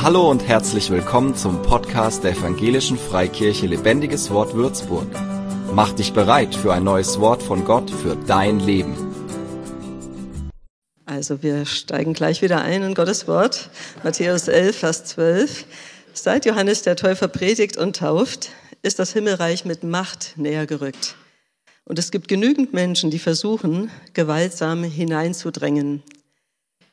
Hallo und herzlich willkommen zum Podcast der Evangelischen Freikirche Lebendiges Wort Würzburg. Mach dich bereit für ein neues Wort von Gott für dein Leben. Also wir steigen gleich wieder ein in Gottes Wort. Matthäus 11, Vers 12. Seit Johannes der Täufer predigt und tauft, ist das Himmelreich mit Macht näher gerückt. Und es gibt genügend Menschen, die versuchen, gewaltsam hineinzudrängen.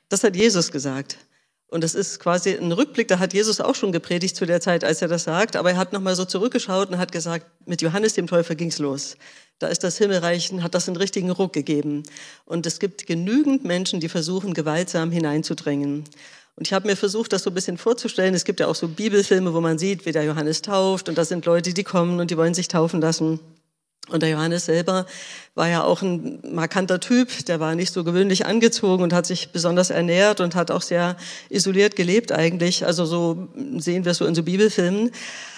Das hat Jesus gesagt. Und das ist quasi ein Rückblick, da hat Jesus auch schon gepredigt zu der Zeit, als er das sagt, aber er hat nochmal so zurückgeschaut und hat gesagt, mit Johannes dem Täufer ging's los. Da ist das Himmelreich, hat das einen richtigen Ruck gegeben. Und es gibt genügend Menschen, die versuchen, gewaltsam hineinzudrängen. Und ich habe mir versucht, das so ein bisschen vorzustellen. Es gibt ja auch so Bibelfilme, wo man sieht, wie der Johannes tauft und das sind Leute, die kommen und die wollen sich taufen lassen. Und der Johannes selber war ja auch ein markanter Typ, der war nicht so gewöhnlich angezogen und hat sich besonders ernährt und hat auch sehr isoliert gelebt eigentlich. Also so sehen wir es so in so Bibelfilmen.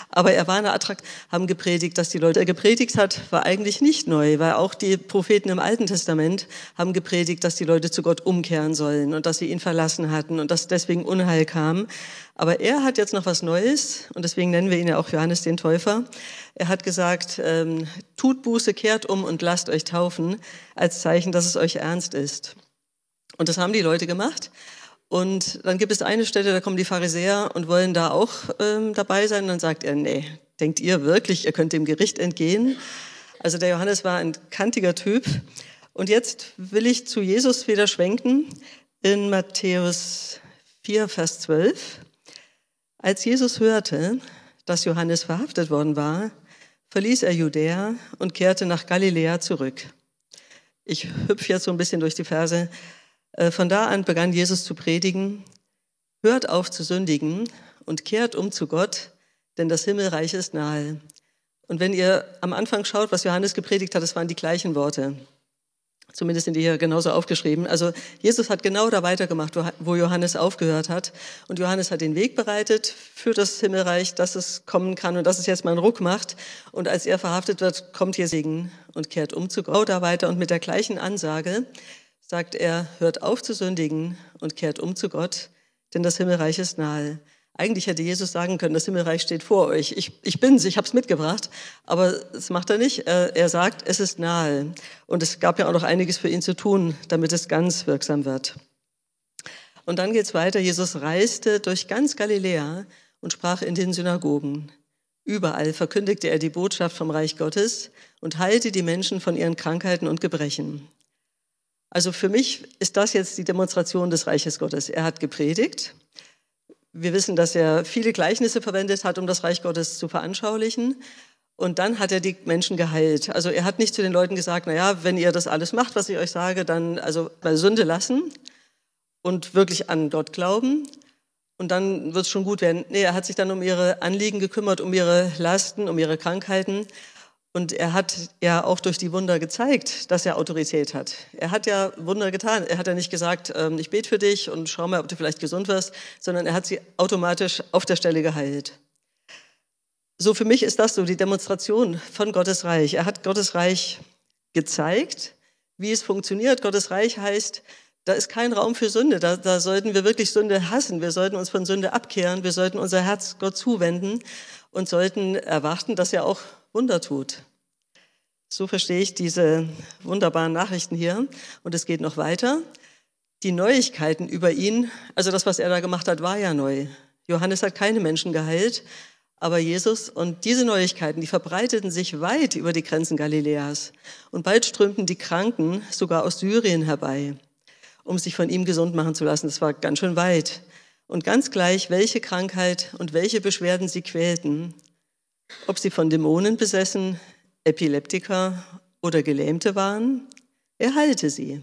Aber er war eine Attrakt, haben gepredigt, dass die Leute er gepredigt hat, war eigentlich nicht neu, weil auch die Propheten im Alten Testament haben gepredigt, dass die Leute zu Gott umkehren sollen und dass sie ihn verlassen hatten und dass deswegen Unheil kam. Aber er hat jetzt noch was Neues und deswegen nennen wir ihn ja auch Johannes den Täufer. Er hat gesagt, ähm, tut Buße, kehrt um und lasst euch taufen als Zeichen, dass es euch ernst ist. Und das haben die Leute gemacht. Und dann gibt es eine Stelle, da kommen die Pharisäer und wollen da auch ähm, dabei sein. Und dann sagt er, nee, denkt ihr wirklich, ihr könnt dem Gericht entgehen? Also der Johannes war ein kantiger Typ. Und jetzt will ich zu Jesus wieder schwenken in Matthäus 4, Vers 12. Als Jesus hörte, dass Johannes verhaftet worden war, verließ er Judäa und kehrte nach Galiläa zurück. Ich hüpfe jetzt so ein bisschen durch die Verse. Äh, von da an begann Jesus zu predigen, hört auf zu sündigen und kehrt um zu Gott, denn das Himmelreich ist nahe. Und wenn ihr am Anfang schaut, was Johannes gepredigt hat, das waren die gleichen Worte. Zumindest sind die hier genauso aufgeschrieben. Also Jesus hat genau da weitergemacht, wo Johannes aufgehört hat. Und Johannes hat den Weg bereitet für das Himmelreich, dass es kommen kann und dass es jetzt mal einen Ruck macht. Und als er verhaftet wird, kommt hier Segen und kehrt um zu Gott da weiter. Und mit der gleichen Ansage, sagt er, hört auf zu sündigen und kehrt um zu Gott, denn das Himmelreich ist nahe. Eigentlich hätte Jesus sagen können, das Himmelreich steht vor euch. Ich, ich bin's, ich habe es mitgebracht. Aber das macht er nicht. Er sagt, es ist nahe. Und es gab ja auch noch einiges für ihn zu tun, damit es ganz wirksam wird. Und dann geht's weiter. Jesus reiste durch ganz Galiläa und sprach in den Synagogen. Überall verkündigte er die Botschaft vom Reich Gottes und heilte die Menschen von ihren Krankheiten und Gebrechen. Also für mich ist das jetzt die Demonstration des Reiches Gottes. Er hat gepredigt. Wir wissen, dass er viele Gleichnisse verwendet hat, um das Reich Gottes zu veranschaulichen. Und dann hat er die Menschen geheilt. Also er hat nicht zu den Leuten gesagt, na ja, wenn ihr das alles macht, was ich euch sage, dann also bei Sünde lassen und wirklich an Gott glauben. Und dann wird es schon gut werden. Nee, er hat sich dann um ihre Anliegen gekümmert, um ihre Lasten, um ihre Krankheiten. Und er hat ja auch durch die Wunder gezeigt, dass er Autorität hat. Er hat ja Wunder getan. Er hat ja nicht gesagt, ähm, ich bete für dich und schau mal, ob du vielleicht gesund wirst, sondern er hat sie automatisch auf der Stelle geheilt. So für mich ist das so die Demonstration von Gottes Reich. Er hat Gottes Reich gezeigt, wie es funktioniert. Gottes Reich heißt, da ist kein Raum für Sünde. Da, da sollten wir wirklich Sünde hassen. Wir sollten uns von Sünde abkehren. Wir sollten unser Herz Gott zuwenden und sollten erwarten, dass er auch Wunder tut. So verstehe ich diese wunderbaren Nachrichten hier. Und es geht noch weiter. Die Neuigkeiten über ihn, also das, was er da gemacht hat, war ja neu. Johannes hat keine Menschen geheilt, aber Jesus und diese Neuigkeiten, die verbreiteten sich weit über die Grenzen Galiläas. Und bald strömten die Kranken sogar aus Syrien herbei, um sich von ihm gesund machen zu lassen. Das war ganz schön weit. Und ganz gleich, welche Krankheit und welche Beschwerden sie quälten, ob sie von Dämonen besessen, Epileptiker oder Gelähmte waren, er heilte sie.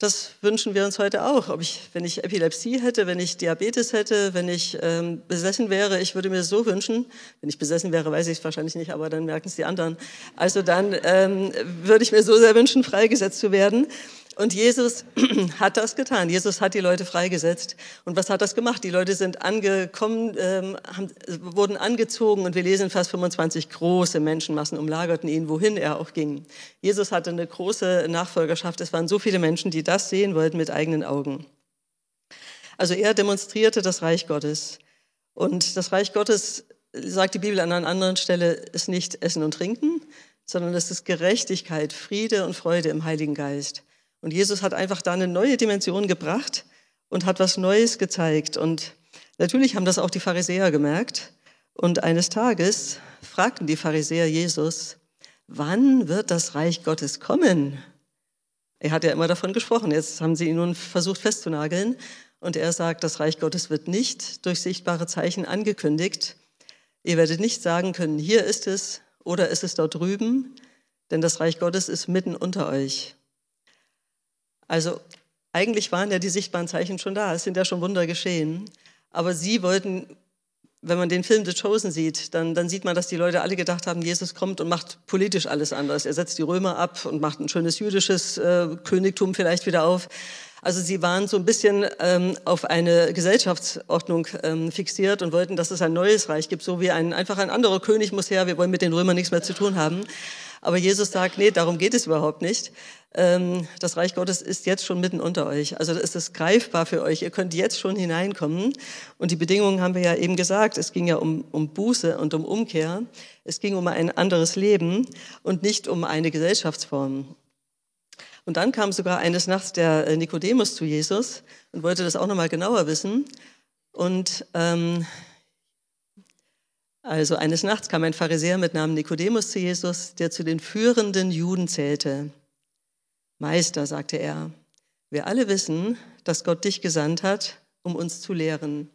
Das wünschen wir uns heute auch. Ob ich, wenn ich Epilepsie hätte, wenn ich Diabetes hätte, wenn ich ähm, besessen wäre, ich würde mir so wünschen, wenn ich besessen wäre, weiß ich es wahrscheinlich nicht, aber dann merken es die anderen. Also dann ähm, würde ich mir so sehr wünschen, freigesetzt zu werden. Und Jesus hat das getan. Jesus hat die Leute freigesetzt. Und was hat das gemacht? Die Leute sind angekommen, ähm, haben, wurden angezogen und wir lesen Vers 25, große Menschenmassen umlagerten ihn, wohin er auch ging. Jesus hatte eine große Nachfolgerschaft. Es waren so viele Menschen, die das sehen wollten mit eigenen Augen. Also er demonstrierte das Reich Gottes. Und das Reich Gottes, sagt die Bibel an einer anderen Stelle, ist nicht Essen und Trinken, sondern es ist Gerechtigkeit, Friede und Freude im Heiligen Geist. Und Jesus hat einfach da eine neue Dimension gebracht und hat was Neues gezeigt. Und natürlich haben das auch die Pharisäer gemerkt. Und eines Tages fragten die Pharisäer Jesus, wann wird das Reich Gottes kommen? Er hat ja immer davon gesprochen. Jetzt haben sie ihn nun versucht festzunageln. Und er sagt, das Reich Gottes wird nicht durch sichtbare Zeichen angekündigt. Ihr werdet nicht sagen können, hier ist es oder ist es dort drüben, denn das Reich Gottes ist mitten unter euch. Also eigentlich waren ja die sichtbaren Zeichen schon da, es sind ja schon Wunder geschehen, aber sie wollten, wenn man den Film The Chosen sieht, dann, dann sieht man, dass die Leute alle gedacht haben, Jesus kommt und macht politisch alles anders. Er setzt die Römer ab und macht ein schönes jüdisches äh, Königtum vielleicht wieder auf. Also sie waren so ein bisschen ähm, auf eine Gesellschaftsordnung ähm, fixiert und wollten, dass es ein neues Reich gibt, so wie ein, einfach ein anderer König muss her, wir wollen mit den Römern nichts mehr zu tun haben. Aber Jesus sagt, nee, darum geht es überhaupt nicht. Ähm, das Reich Gottes ist jetzt schon mitten unter euch. Also ist es greifbar für euch. Ihr könnt jetzt schon hineinkommen. Und die Bedingungen haben wir ja eben gesagt. Es ging ja um, um Buße und um Umkehr. Es ging um ein anderes Leben und nicht um eine Gesellschaftsform. Und dann kam sogar eines Nachts der äh, Nikodemus zu Jesus und wollte das auch nochmal genauer wissen. Und ähm, also eines Nachts kam ein Pharisäer mit Namen Nikodemus zu Jesus, der zu den führenden Juden zählte. Meister, sagte er, wir alle wissen, dass Gott dich gesandt hat, um uns zu lehren.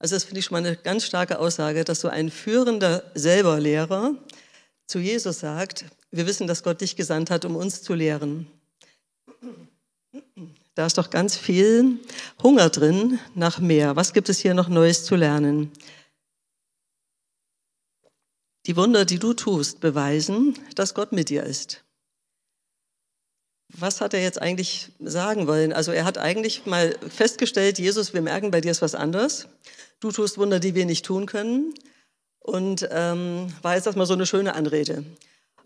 Also das finde ich schon mal eine ganz starke Aussage, dass so ein führender selber Lehrer zu Jesus sagt, wir wissen, dass Gott dich gesandt hat, um uns zu lehren. Da ist doch ganz viel Hunger drin nach mehr. Was gibt es hier noch Neues zu lernen? Die Wunder, die du tust, beweisen, dass Gott mit dir ist. Was hat er jetzt eigentlich sagen wollen? Also er hat eigentlich mal festgestellt, Jesus, wir merken, bei dir ist was anderes. Du tust Wunder, die wir nicht tun können. Und ähm, war jetzt erstmal so eine schöne Anrede.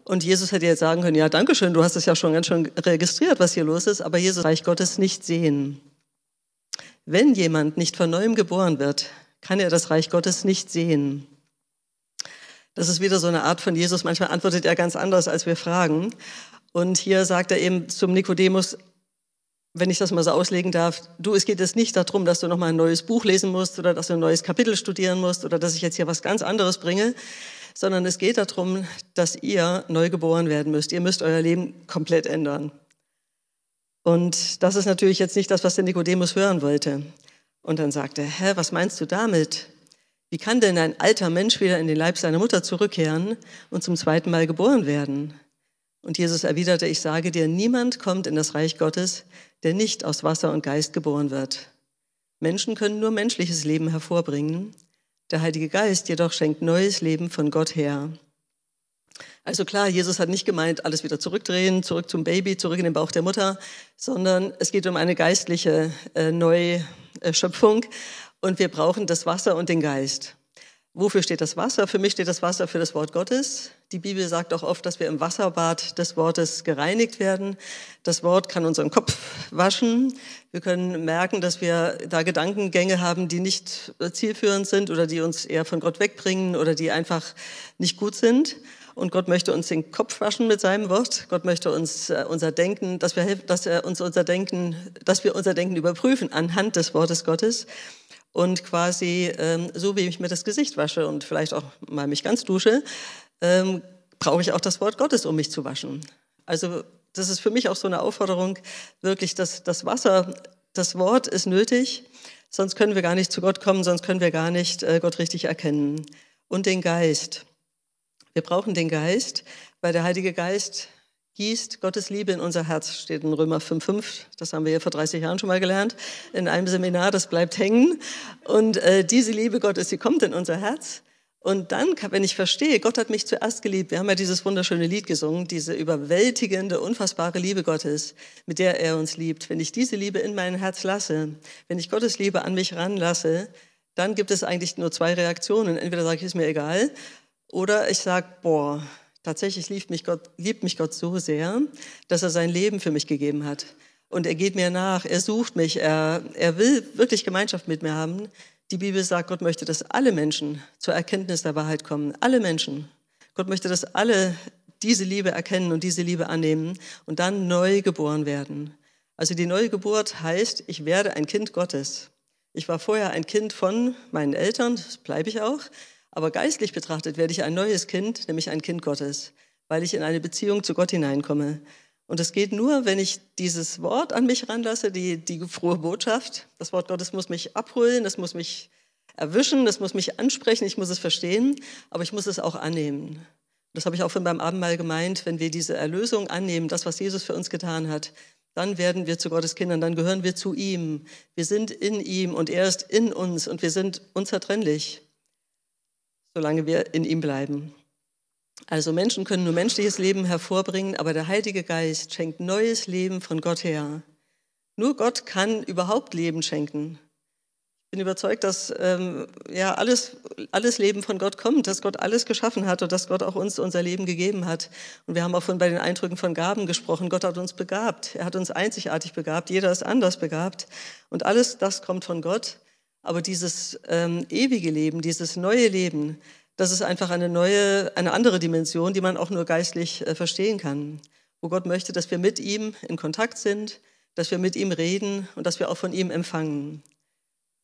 Und Jesus hätte jetzt sagen können, ja, danke schön, du hast es ja schon ganz schön registriert, was hier los ist, aber Jesus Reich Gottes nicht sehen. Wenn jemand nicht von neuem geboren wird, kann er das Reich Gottes nicht sehen. Das ist wieder so eine Art von Jesus. Manchmal antwortet er ganz anders, als wir fragen. Und hier sagt er eben zum Nikodemus, wenn ich das mal so auslegen darf, du, es geht jetzt nicht darum, dass du nochmal ein neues Buch lesen musst oder dass du ein neues Kapitel studieren musst oder dass ich jetzt hier was ganz anderes bringe, sondern es geht darum, dass ihr neu geboren werden müsst. Ihr müsst euer Leben komplett ändern. Und das ist natürlich jetzt nicht das, was der Nikodemus hören wollte. Und dann sagte er, hä, was meinst du damit? Wie kann denn ein alter Mensch wieder in den Leib seiner Mutter zurückkehren und zum zweiten Mal geboren werden? Und Jesus erwiderte, ich sage dir, niemand kommt in das Reich Gottes, der nicht aus Wasser und Geist geboren wird. Menschen können nur menschliches Leben hervorbringen, der Heilige Geist jedoch schenkt neues Leben von Gott her. Also klar, Jesus hat nicht gemeint, alles wieder zurückdrehen, zurück zum Baby, zurück in den Bauch der Mutter, sondern es geht um eine geistliche äh, Neuschöpfung und wir brauchen das Wasser und den Geist. Wofür steht das Wasser? Für mich steht das Wasser für das Wort Gottes. Die Bibel sagt auch oft, dass wir im Wasserbad des Wortes gereinigt werden. Das Wort kann unseren Kopf waschen. Wir können merken, dass wir da Gedankengänge haben, die nicht zielführend sind oder die uns eher von Gott wegbringen oder die einfach nicht gut sind. Und Gott möchte uns den Kopf waschen mit seinem Wort. Gott möchte uns äh, unser Denken, dass wir, dass er uns unser Denken, dass wir unser Denken überprüfen anhand des Wortes Gottes und quasi ähm, so wie ich mir das Gesicht wasche und vielleicht auch mal mich ganz dusche, ähm, brauche ich auch das Wort Gottes, um mich zu waschen. Also das ist für mich auch so eine Aufforderung, wirklich das, das Wasser, das Wort ist nötig, sonst können wir gar nicht zu Gott kommen, sonst können wir gar nicht äh, Gott richtig erkennen. Und den Geist. Wir brauchen den Geist, weil der Heilige Geist gießt Gottes Liebe in unser Herz, steht in Römer 5,5. Das haben wir ja vor 30 Jahren schon mal gelernt in einem Seminar, das bleibt hängen. Und äh, diese Liebe Gottes, sie kommt in unser Herz. Und dann, wenn ich verstehe, Gott hat mich zuerst geliebt, wir haben ja dieses wunderschöne Lied gesungen, diese überwältigende, unfassbare Liebe Gottes, mit der er uns liebt. Wenn ich diese Liebe in mein Herz lasse, wenn ich Gottes Liebe an mich ranlasse, dann gibt es eigentlich nur zwei Reaktionen. Entweder sage ich, ist mir egal, oder ich sage, boah, Tatsächlich liebt mich, Gott, liebt mich Gott so sehr, dass er sein Leben für mich gegeben hat. Und er geht mir nach, er sucht mich, er, er will wirklich Gemeinschaft mit mir haben. Die Bibel sagt, Gott möchte, dass alle Menschen zur Erkenntnis der Wahrheit kommen. Alle Menschen. Gott möchte, dass alle diese Liebe erkennen und diese Liebe annehmen und dann neu geboren werden. Also die neue Geburt heißt, ich werde ein Kind Gottes. Ich war vorher ein Kind von meinen Eltern, das bleibe ich auch, aber geistlich betrachtet werde ich ein neues Kind, nämlich ein Kind Gottes, weil ich in eine Beziehung zu Gott hineinkomme. Und es geht nur, wenn ich dieses Wort an mich ranlasse, die, die frohe Botschaft. Das Wort Gottes muss mich abholen, das muss mich erwischen, das muss mich ansprechen, ich muss es verstehen, aber ich muss es auch annehmen. Das habe ich auch von beim Abendmahl gemeint, wenn wir diese Erlösung annehmen, das, was Jesus für uns getan hat, dann werden wir zu Gottes Kindern, dann gehören wir zu ihm. Wir sind in ihm und er ist in uns und wir sind unzertrennlich, solange wir in ihm bleiben. Also Menschen können nur menschliches Leben hervorbringen, aber der Heilige Geist schenkt neues Leben von Gott her. Nur Gott kann überhaupt Leben schenken. Ich bin überzeugt, dass ähm, ja alles, alles Leben von Gott kommt, dass Gott alles geschaffen hat und dass Gott auch uns unser Leben gegeben hat. Und wir haben auch von bei den Eindrücken von Gaben gesprochen. Gott hat uns begabt. Er hat uns einzigartig begabt. Jeder ist anders begabt. Und alles das kommt von Gott. Aber dieses ähm, ewige Leben, dieses neue Leben, das ist einfach eine neue, eine andere Dimension, die man auch nur geistlich äh, verstehen kann. Wo Gott möchte, dass wir mit ihm in Kontakt sind, dass wir mit ihm reden und dass wir auch von ihm empfangen.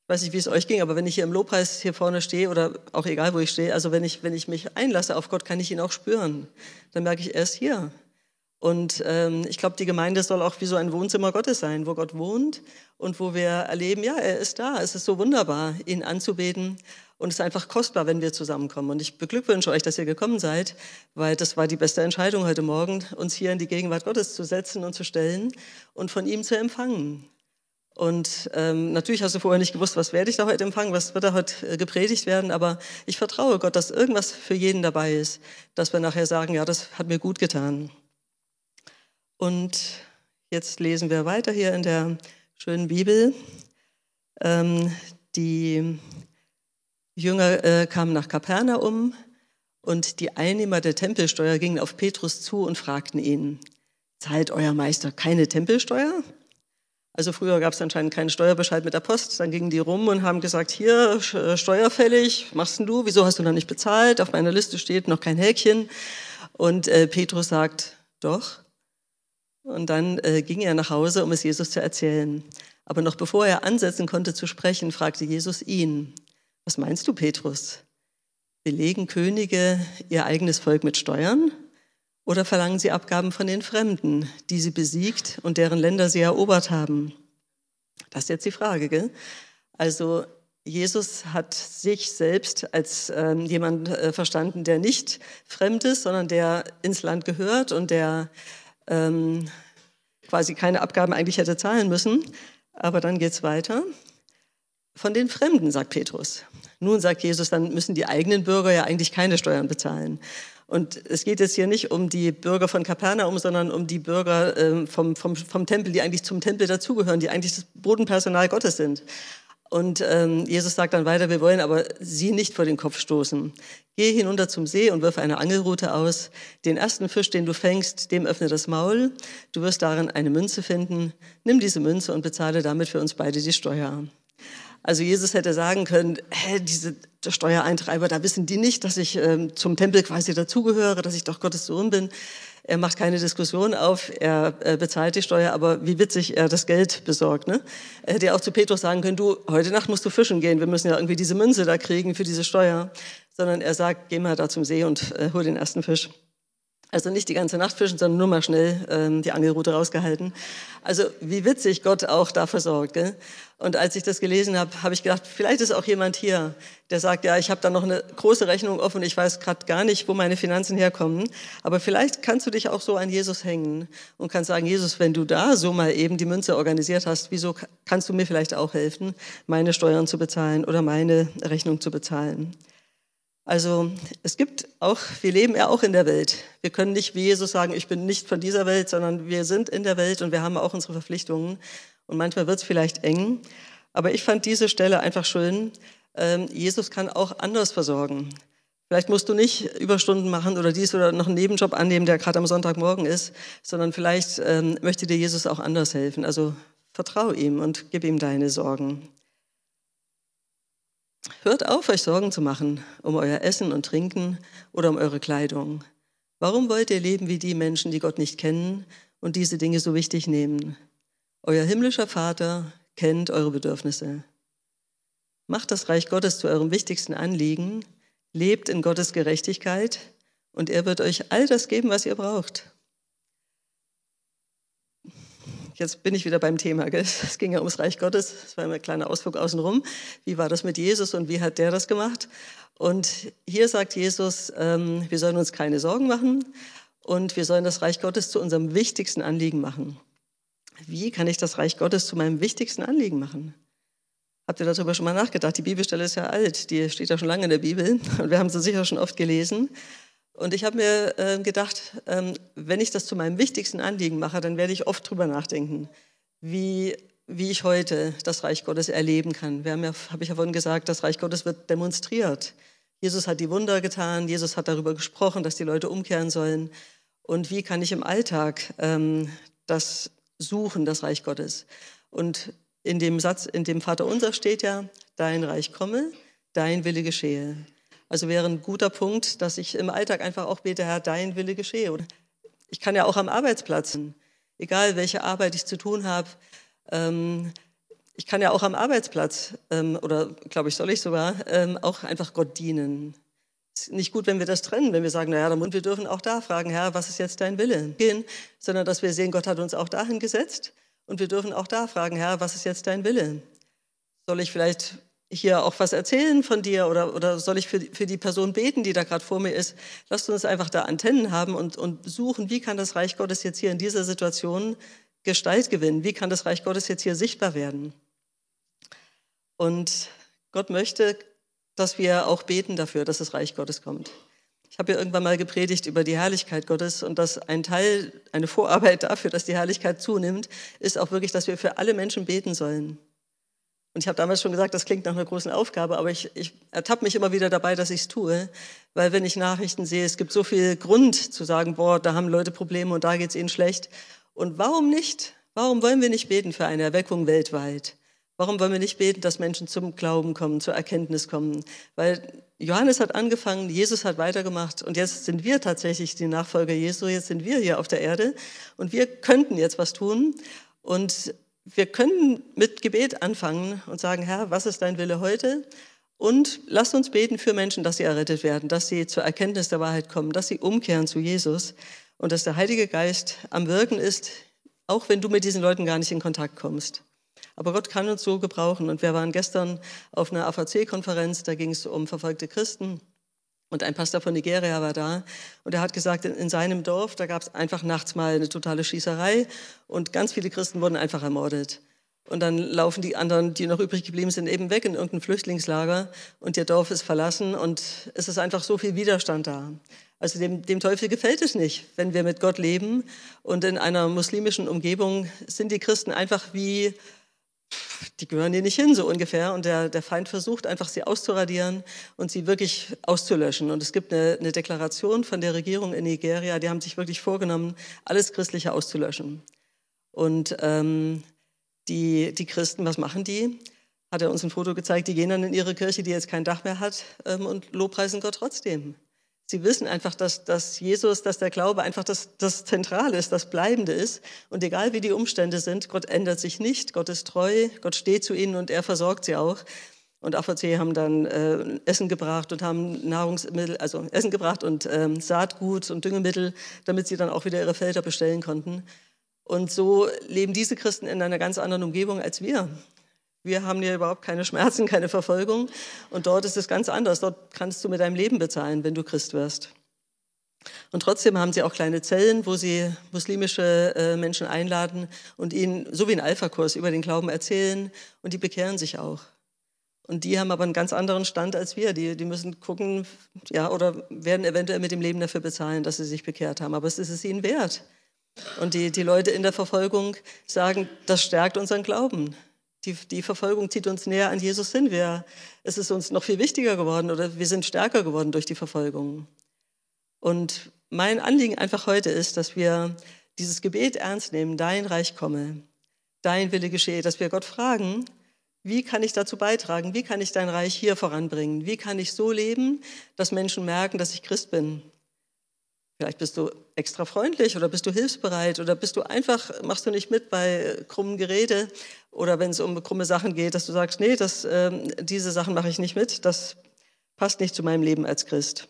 Ich weiß nicht, wie es euch ging, aber wenn ich hier im Lobpreis hier vorne stehe oder auch egal, wo ich stehe, also wenn ich, wenn ich mich einlasse auf Gott, kann ich ihn auch spüren. Dann merke ich, er ist hier. Und ähm, ich glaube, die Gemeinde soll auch wie so ein Wohnzimmer Gottes sein, wo Gott wohnt und wo wir erleben, ja, er ist da. Es ist so wunderbar, ihn anzubeten und es ist einfach kostbar, wenn wir zusammenkommen. Und ich beglückwünsche euch, dass ihr gekommen seid, weil das war die beste Entscheidung heute Morgen, uns hier in die Gegenwart Gottes zu setzen und zu stellen und von ihm zu empfangen. Und ähm, natürlich hast du vorher nicht gewusst, was werde ich da heute empfangen, was wird da heute äh, gepredigt werden, aber ich vertraue Gott, dass irgendwas für jeden dabei ist, dass wir nachher sagen, ja, das hat mir gut getan. Und jetzt lesen wir weiter hier in der schönen Bibel. Ähm, die Jünger äh, kamen nach Kapernaum und die Einnehmer der Tempelsteuer gingen auf Petrus zu und fragten ihn, zahlt euer Meister keine Tempelsteuer? Also früher gab es anscheinend keinen Steuerbescheid mit der Post. Dann gingen die rum und haben gesagt, hier, äh, steuerfällig, machst denn du? Wieso hast du noch nicht bezahlt? Auf meiner Liste steht noch kein Häkchen. Und äh, Petrus sagt, doch. Und dann äh, ging er nach Hause, um es Jesus zu erzählen. Aber noch bevor er ansetzen konnte zu sprechen, fragte Jesus ihn, was meinst du, Petrus? Belegen Könige ihr eigenes Volk mit Steuern oder verlangen sie Abgaben von den Fremden, die sie besiegt und deren Länder sie erobert haben? Das ist jetzt die Frage, gell? Also Jesus hat sich selbst als ähm, jemand äh, verstanden, der nicht fremd ist, sondern der ins Land gehört und der ähm, quasi keine Abgaben eigentlich hätte zahlen müssen. Aber dann geht's weiter. Von den Fremden, sagt Petrus. Nun sagt Jesus, dann müssen die eigenen Bürger ja eigentlich keine Steuern bezahlen. Und es geht jetzt hier nicht um die Bürger von Kapernaum, sondern um die Bürger äh, vom, vom, vom Tempel, die eigentlich zum Tempel dazugehören, die eigentlich das Bodenpersonal Gottes sind. Und ähm, Jesus sagt dann weiter, wir wollen aber sie nicht vor den Kopf stoßen. Geh hinunter zum See und wirf eine Angelrute aus. Den ersten Fisch, den du fängst, dem öffne das Maul. Du wirst darin eine Münze finden. Nimm diese Münze und bezahle damit für uns beide die Steuer. Also Jesus hätte sagen können, hä, diese Steuereintreiber, da wissen die nicht, dass ich ähm, zum Tempel quasi dazugehöre, dass ich doch Gottes Sohn bin. Er macht keine Diskussion auf, er bezahlt die Steuer, aber wie witzig er das Geld besorgt. Ne? Er hätte auch zu Petrus sagen können, du, heute Nacht musst du fischen gehen, wir müssen ja irgendwie diese Münze da kriegen für diese Steuer. Sondern er sagt, geh mal da zum See und äh, hol den ersten Fisch. Also nicht die ganze Nacht fischen, sondern nur mal schnell ähm, die Angelrute rausgehalten. Also wie witzig Gott auch dafür sorgt. Gell? Und als ich das gelesen habe, habe ich gedacht, vielleicht ist auch jemand hier, der sagt, ja, ich habe da noch eine große Rechnung offen, ich weiß gerade gar nicht, wo meine Finanzen herkommen. Aber vielleicht kannst du dich auch so an Jesus hängen und kannst sagen, Jesus, wenn du da so mal eben die Münze organisiert hast, wieso kannst du mir vielleicht auch helfen, meine Steuern zu bezahlen oder meine Rechnung zu bezahlen? Also es gibt auch, wir leben ja auch in der Welt. Wir können nicht wie Jesus sagen, ich bin nicht von dieser Welt, sondern wir sind in der Welt und wir haben auch unsere Verpflichtungen. Und manchmal wird es vielleicht eng. Aber ich fand diese Stelle einfach schön. Ähm, Jesus kann auch anders versorgen. Vielleicht musst du nicht Überstunden machen oder dies oder noch einen Nebenjob annehmen, der gerade am Sonntagmorgen ist, sondern vielleicht ähm, möchte dir Jesus auch anders helfen. Also vertrau ihm und gib ihm deine Sorgen. Hört auf, euch Sorgen zu machen um euer Essen und Trinken oder um eure Kleidung. Warum wollt ihr leben wie die Menschen, die Gott nicht kennen und diese Dinge so wichtig nehmen? Euer himmlischer Vater kennt eure Bedürfnisse. Macht das Reich Gottes zu eurem wichtigsten Anliegen lebt in Gottes Gerechtigkeit und er wird euch all das geben, was ihr braucht. Jetzt bin ich wieder beim Thema. Gell? Es ging ja ums Reich Gottes. Das war ein kleiner Ausflug außenrum. Wie war das mit Jesus und wie hat der das gemacht? Und hier sagt Jesus, ähm, wir sollen uns keine Sorgen machen und wir sollen das Reich Gottes zu unserem wichtigsten Anliegen machen. Wie kann ich das Reich Gottes zu meinem wichtigsten Anliegen machen? Habt ihr darüber schon mal nachgedacht? Die Bibelstelle ist ja alt, die steht ja schon lange in der Bibel und wir haben sie sicher schon oft gelesen. Und ich habe mir äh, gedacht, ähm, wenn ich das zu meinem wichtigsten Anliegen mache, dann werde ich oft drüber nachdenken, wie, wie ich heute das Reich Gottes erleben kann. Wir haben ja, habe ich ja vorhin gesagt, das Reich Gottes wird demonstriert. Jesus hat die Wunder getan, Jesus hat darüber gesprochen, dass die Leute umkehren sollen. Und wie kann ich im Alltag ähm, das suchen, das Reich Gottes? Und in dem Satz, in dem Vater unser steht ja, dein Reich komme, dein Wille geschehe. Also wäre ein guter Punkt, dass ich im Alltag einfach auch bete, Herr, dein Wille geschehe. Ich kann ja auch am Arbeitsplatz, egal welche Arbeit ich zu tun habe, ähm, ich kann ja auch am Arbeitsplatz, ähm, oder glaube ich, soll ich sogar, ähm, auch einfach Gott dienen. Es ist nicht gut, wenn wir das trennen, wenn wir sagen, naja, und wir dürfen auch da fragen, Herr, was ist jetzt dein Wille? Gehen, sondern dass wir sehen, Gott hat uns auch dahin gesetzt und wir dürfen auch da fragen, Herr, was ist jetzt dein Wille? Soll ich vielleicht hier auch was erzählen von dir oder, oder soll ich für, für die Person beten, die da gerade vor mir ist? Lasst uns einfach da Antennen haben und, und suchen, wie kann das Reich Gottes jetzt hier in dieser Situation Gestalt gewinnen? Wie kann das Reich Gottes jetzt hier sichtbar werden? Und Gott möchte, dass wir auch beten dafür, dass das Reich Gottes kommt. Ich habe ja irgendwann mal gepredigt über die Herrlichkeit Gottes und dass ein Teil, eine Vorarbeit dafür, dass die Herrlichkeit zunimmt, ist auch wirklich, dass wir für alle Menschen beten sollen. Und ich habe damals schon gesagt, das klingt nach einer großen Aufgabe, aber ich, ich ertappe mich immer wieder dabei, dass ich es tue. Weil wenn ich Nachrichten sehe, es gibt so viel Grund zu sagen, boah, da haben Leute Probleme und da geht es ihnen schlecht. Und warum nicht? Warum wollen wir nicht beten für eine Erweckung weltweit? Warum wollen wir nicht beten, dass Menschen zum Glauben kommen, zur Erkenntnis kommen? Weil Johannes hat angefangen, Jesus hat weitergemacht und jetzt sind wir tatsächlich die Nachfolger Jesu, jetzt sind wir hier auf der Erde und wir könnten jetzt was tun und wir können mit Gebet anfangen und sagen, Herr, was ist dein Wille heute? Und lasst uns beten für Menschen, dass sie errettet werden, dass sie zur Erkenntnis der Wahrheit kommen, dass sie umkehren zu Jesus und dass der Heilige Geist am Wirken ist, auch wenn du mit diesen Leuten gar nicht in Kontakt kommst. Aber Gott kann uns so gebrauchen. Und wir waren gestern auf einer AVC-Konferenz, da ging es um verfolgte Christen. Und ein Pastor von Nigeria war da. Und er hat gesagt, in, seinem Dorf, da gab es einfach nachts mal eine totale Schießerei. Und ganz viele Christen wurden einfach ermordet. Und dann laufen die anderen, die noch übrig geblieben sind, eben weg in irgendein Flüchtlingslager. Und ihr Dorf ist verlassen. Und es ist einfach so viel Widerstand da. Also dem, dem Teufel gefällt es nicht, wenn wir mit Gott leben. Und in einer muslimischen Umgebung sind die Christen einfach wie die gehören hier nicht hin, so ungefähr. Und der, der Feind versucht einfach, sie auszuradieren und sie wirklich auszulöschen. Und es gibt eine, eine Deklaration von der Regierung in Nigeria, die haben sich wirklich vorgenommen, alles Christliche auszulöschen. Und ähm, die, die Christen, was machen die? Hat er uns ein Foto gezeigt, die gehen dann in ihre Kirche, die jetzt kein Dach mehr hat, ähm, und lobpreisen Gott trotzdem. Sie wissen einfach, dass, dass Jesus, dass der Glaube einfach das, das Zentrale ist, das Bleibende ist. Und egal wie die Umstände sind, Gott ändert sich nicht, Gott ist treu, Gott steht zu ihnen und er versorgt sie auch. Und AVC haben dann äh, Essen gebracht und haben Nahrungsmittel, also Essen gebracht und ähm, Saatgut und Düngemittel, damit sie dann auch wieder ihre Felder bestellen konnten. Und so leben diese Christen in einer ganz anderen Umgebung als wir. Wir haben hier überhaupt keine Schmerzen, keine Verfolgung. Und dort ist es ganz anders. Dort kannst du mit deinem Leben bezahlen, wenn du Christ wirst. Und trotzdem haben sie auch kleine Zellen, wo sie muslimische äh, Menschen einladen und ihnen so wie ein Alpha-Kurs über den Glauben erzählen und die bekehren sich auch. Und die haben aber einen ganz anderen Stand als wir. Die, die müssen gucken, ja, oder werden eventuell mit dem Leben dafür bezahlen, dass sie sich bekehrt haben. Aber es ist es ihnen wert. Und die, die Leute in der Verfolgung sagen, das stärkt unseren Glauben. Die, die Verfolgung zieht uns näher an Jesus hin. Wir, es ist uns noch viel wichtiger geworden oder wir sind stärker geworden durch die Verfolgung. Und mein Anliegen einfach heute ist, dass wir dieses Gebet ernst nehmen, dein Reich komme, dein Wille geschehe, dass wir Gott fragen, wie kann ich dazu beitragen? Wie kann ich dein Reich hier voranbringen? Wie kann ich so leben, dass Menschen merken, dass ich Christ bin? Vielleicht bist du extra freundlich oder bist du hilfsbereit oder bist du einfach, machst du nicht mit bei krummen Gerede oder wenn es um krumme Sachen geht, dass du sagst, nee, das, äh, diese Sachen mache ich nicht mit, das passt nicht zu meinem Leben als Christ.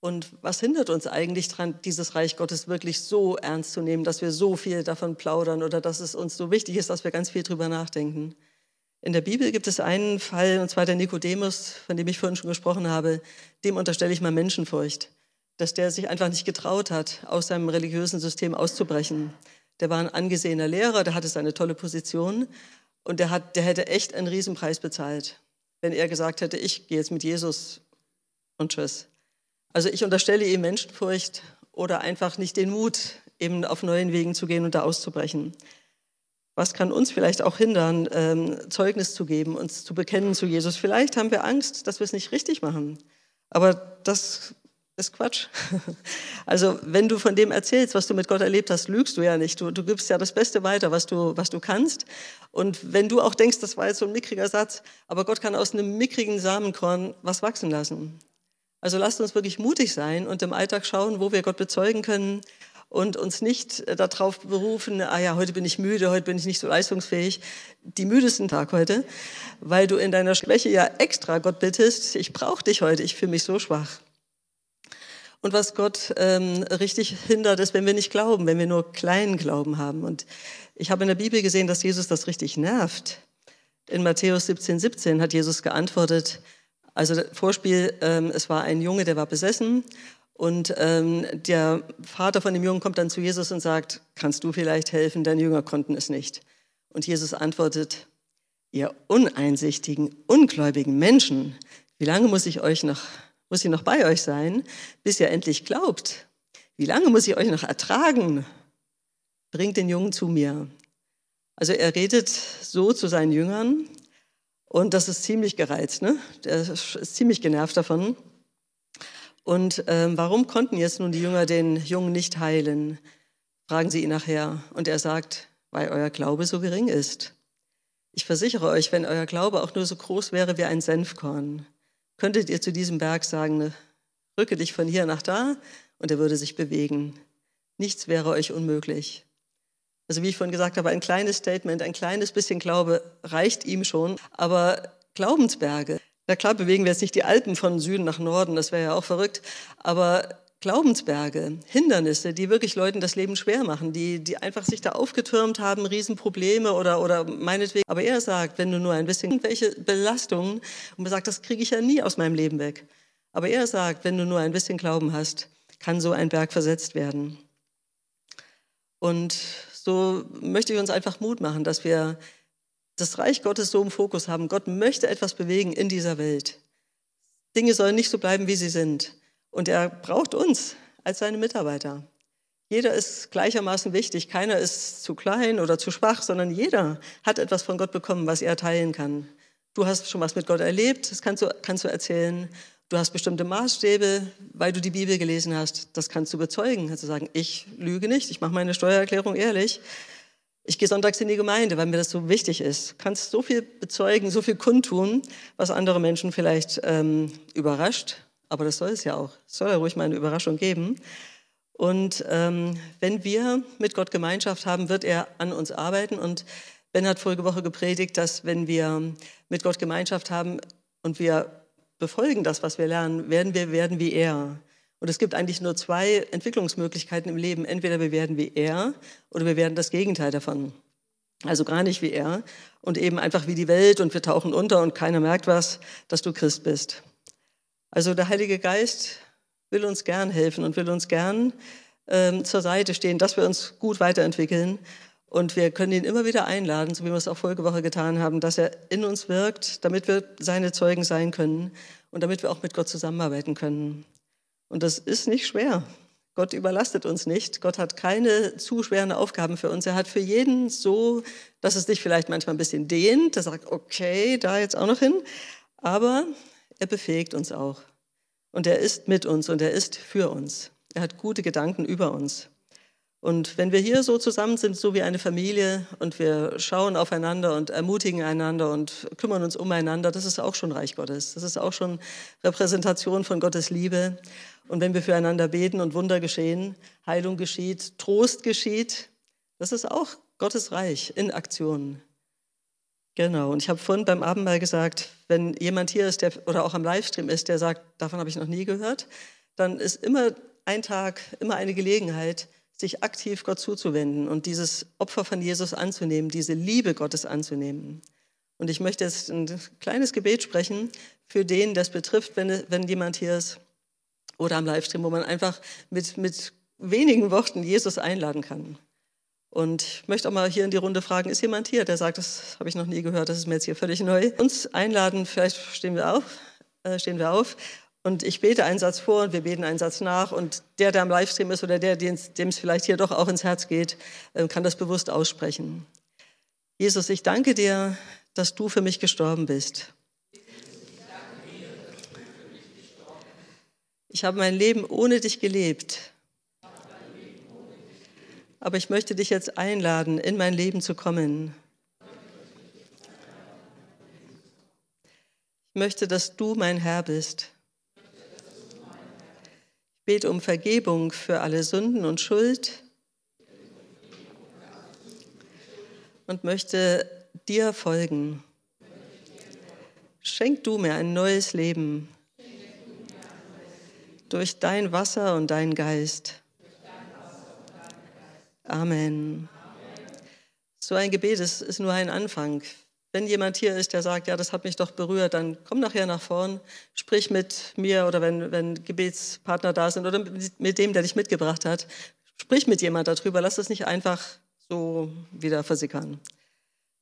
Und was hindert uns eigentlich daran, dieses Reich Gottes wirklich so ernst zu nehmen, dass wir so viel davon plaudern oder dass es uns so wichtig ist, dass wir ganz viel drüber nachdenken? In der Bibel gibt es einen Fall, und zwar der Nikodemus, von dem ich vorhin schon gesprochen habe. Dem unterstelle ich mal Menschenfurcht, dass der sich einfach nicht getraut hat, aus seinem religiösen System auszubrechen. Der war ein angesehener Lehrer, der hatte seine tolle Position und der, hat, der hätte echt einen Riesenpreis bezahlt, wenn er gesagt hätte, ich gehe jetzt mit Jesus und tschüss. Also ich unterstelle ihm Menschenfurcht oder einfach nicht den Mut, eben auf neuen Wegen zu gehen und da auszubrechen. Was kann uns vielleicht auch hindern, ähm, Zeugnis zu geben, uns zu bekennen zu Jesus? Vielleicht haben wir Angst, dass wir es nicht richtig machen. Aber das ist Quatsch. Also wenn du von dem erzählst, was du mit Gott erlebt hast, lügst du ja nicht. Du, du gibst ja das Beste weiter, was du, was du kannst. Und wenn du auch denkst, das war jetzt so ein mickriger Satz, aber Gott kann aus einem mickrigen Samenkorn was wachsen lassen. Also lasst uns wirklich mutig sein und im Alltag schauen, wo wir Gott bezeugen können und uns nicht äh, darauf berufen, ah ja, heute bin ich müde, heute bin ich nicht so leistungsfähig. Die müdesten Tag heute, weil du in deiner Schwäche ja extra Gott bittest, ich brauche dich heute, ich fühle mich so schwach. Und was Gott ähm, richtig hindert, ist, wenn wir nicht glauben, wenn wir nur kleinen Glauben haben. Und ich habe in der Bibel gesehen, dass Jesus das richtig nervt. In Matthäus 17, 17 hat Jesus geantwortet, also Vorspiel, ähm, es war ein Junge, der war besessen und ähm, der Vater von dem Jungen kommt dann zu Jesus und sagt, kannst du vielleicht helfen? Deine Jünger konnten es nicht. Und Jesus antwortet, ihr uneinsichtigen, ungläubigen Menschen, wie lange muss ich euch noch, muss ich noch bei euch sein, bis ihr endlich glaubt? Wie lange muss ich euch noch ertragen? Bringt den Jungen zu mir. Also er redet so zu seinen Jüngern und das ist ziemlich gereizt, ne? Der ist ziemlich genervt davon. Und ähm, warum konnten jetzt nun die Jünger den Jungen nicht heilen? Fragen sie ihn nachher. Und er sagt, weil euer Glaube so gering ist. Ich versichere euch, wenn euer Glaube auch nur so groß wäre wie ein Senfkorn, könntet ihr zu diesem Berg sagen, rücke dich von hier nach da und er würde sich bewegen. Nichts wäre euch unmöglich. Also wie ich vorhin gesagt habe, ein kleines Statement, ein kleines bisschen Glaube reicht ihm schon. Aber Glaubensberge, na klar bewegen wir jetzt nicht die Alpen von Süden nach Norden, das wäre ja auch verrückt. Aber Glaubensberge, Hindernisse, die wirklich Leuten das Leben schwer machen, die, die einfach sich da aufgetürmt haben, Riesenprobleme oder, oder meinetwegen. Aber er sagt, wenn du nur ein bisschen welche Belastungen, und man sagt, das kriege ich ja nie aus meinem Leben weg. Aber er sagt, wenn du nur ein bisschen Glauben hast, kann so ein Berg versetzt werden. Und so möchte ich uns einfach Mut machen, dass wir das Reich Gottes so im Fokus haben. Gott möchte etwas bewegen in dieser Welt. Dinge sollen nicht so bleiben, wie sie sind. Und er braucht uns als seine Mitarbeiter. Jeder ist gleichermaßen wichtig. Keiner ist zu klein oder zu schwach, sondern jeder hat etwas von Gott bekommen, was er teilen kann. Du hast schon was mit Gott erlebt, das kannst du, kannst du erzählen. Du hast bestimmte Maßstäbe, weil du die Bibel gelesen hast. Das kannst du bezeugen. Kannst du sagen, ich lüge nicht, ich mache meine Steuererklärung ehrlich. Ich gehe sonntags in die Gemeinde, weil mir das so wichtig ist. Du kannst so viel bezeugen, so viel kundtun, was andere Menschen vielleicht ähm, überrascht. Aber das soll es ja auch. Es soll ja ruhig mal eine Überraschung geben. Und ähm, wenn wir mit Gott Gemeinschaft haben, wird er an uns arbeiten. Und Ben hat vorige Woche gepredigt, dass wenn wir mit Gott Gemeinschaft haben und wir befolgen das, was wir lernen, werden wir werden wie er. Und es gibt eigentlich nur zwei Entwicklungsmöglichkeiten im Leben. Entweder wir werden wie er oder wir werden das Gegenteil davon. Also gar nicht wie er und eben einfach wie die Welt und wir tauchen unter und keiner merkt was, dass du Christ bist. Also der Heilige Geist will uns gern helfen und will uns gern ähm, zur Seite stehen, dass wir uns gut weiterentwickeln und wir können ihn immer wieder einladen, so wie wir es auch vorige Woche getan haben, dass er in uns wirkt, damit wir seine Zeugen sein können und damit wir auch mit Gott zusammenarbeiten können. Und das ist nicht schwer. Gott überlastet uns nicht. Gott hat keine zu schweren Aufgaben für uns. Er hat für jeden so, dass es dich vielleicht manchmal ein bisschen dehnt. Er sagt, okay, da jetzt auch noch hin. Aber er befähigt uns auch. Und er ist mit uns und er ist für uns. Er hat gute Gedanken über uns. Und wenn wir hier so zusammen sind, so wie eine Familie, und wir schauen aufeinander und ermutigen einander und kümmern uns umeinander, das ist auch schon Reich Gottes. Das ist auch schon Repräsentation von Gottes Liebe. Und wenn wir füreinander beten und Wunder geschehen, Heilung geschieht, Trost geschieht, das ist auch Gottes Reich in Aktion. Genau, und ich habe vorhin beim Abendmahl gesagt, wenn jemand hier ist der, oder auch am Livestream ist, der sagt, davon habe ich noch nie gehört, dann ist immer ein Tag, immer eine Gelegenheit, sich aktiv Gott zuzuwenden und dieses Opfer von Jesus anzunehmen, diese Liebe Gottes anzunehmen. Und ich möchte jetzt ein kleines Gebet sprechen für den, das betrifft, wenn, wenn jemand hier ist oder am Livestream, wo man einfach mit, mit wenigen Worten Jesus einladen kann. Und ich möchte auch mal hier in die Runde fragen, ist jemand hier, der sagt, das habe ich noch nie gehört, das ist mir jetzt hier völlig neu. Uns einladen, vielleicht stehen wir auf, äh, stehen wir auf und ich bete einen Satz vor und wir beten einen Satz nach. Und der, der am Livestream ist oder der, dem es vielleicht hier doch auch ins Herz geht, äh, kann das bewusst aussprechen. Jesus, ich danke dir, dass du für mich gestorben bist. Ich habe mein Leben ohne dich gelebt. Aber ich möchte dich jetzt einladen, in mein Leben zu kommen. Ich möchte, dass du mein Herr bist bete um Vergebung für alle Sünden und Schuld und möchte dir folgen. Schenk du mir ein neues Leben durch dein Wasser und dein Geist. Amen. So ein Gebet ist, ist nur ein Anfang. Wenn jemand hier ist, der sagt, ja, das hat mich doch berührt, dann komm nachher nach vorn, sprich mit mir oder wenn, wenn Gebetspartner da sind oder mit dem, der dich mitgebracht hat, sprich mit jemand darüber, lass es nicht einfach so wieder versickern.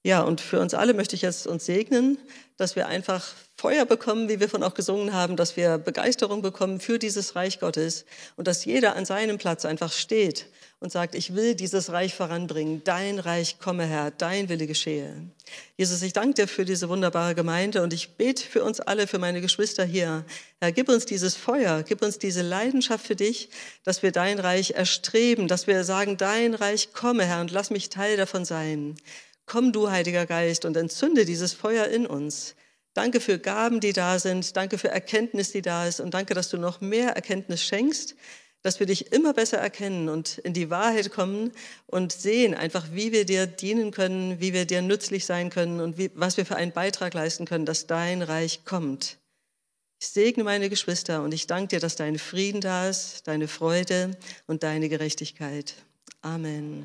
Ja, und für uns alle möchte ich jetzt uns segnen, dass wir einfach Feuer bekommen, wie wir von auch gesungen haben, dass wir Begeisterung bekommen für dieses Reich Gottes und dass jeder an seinem Platz einfach steht und sagt, ich will dieses Reich voranbringen. Dein Reich komme, Herr, dein Wille geschehe. Jesus, ich danke dir für diese wunderbare Gemeinde und ich bete für uns alle, für meine Geschwister hier. Herr, gib uns dieses Feuer, gib uns diese Leidenschaft für dich, dass wir dein Reich erstreben, dass wir sagen, dein Reich komme, Herr, und lass mich Teil davon sein. Komm du, Heiliger Geist, und entzünde dieses Feuer in uns. Danke für Gaben, die da sind. Danke für Erkenntnis, die da ist. Und danke, dass du noch mehr Erkenntnis schenkst, dass wir dich immer besser erkennen und in die Wahrheit kommen und sehen einfach, wie wir dir dienen können, wie wir dir nützlich sein können und wie, was wir für einen Beitrag leisten können, dass dein Reich kommt. Ich segne meine Geschwister und ich danke dir, dass dein Frieden da ist, deine Freude und deine Gerechtigkeit. Amen.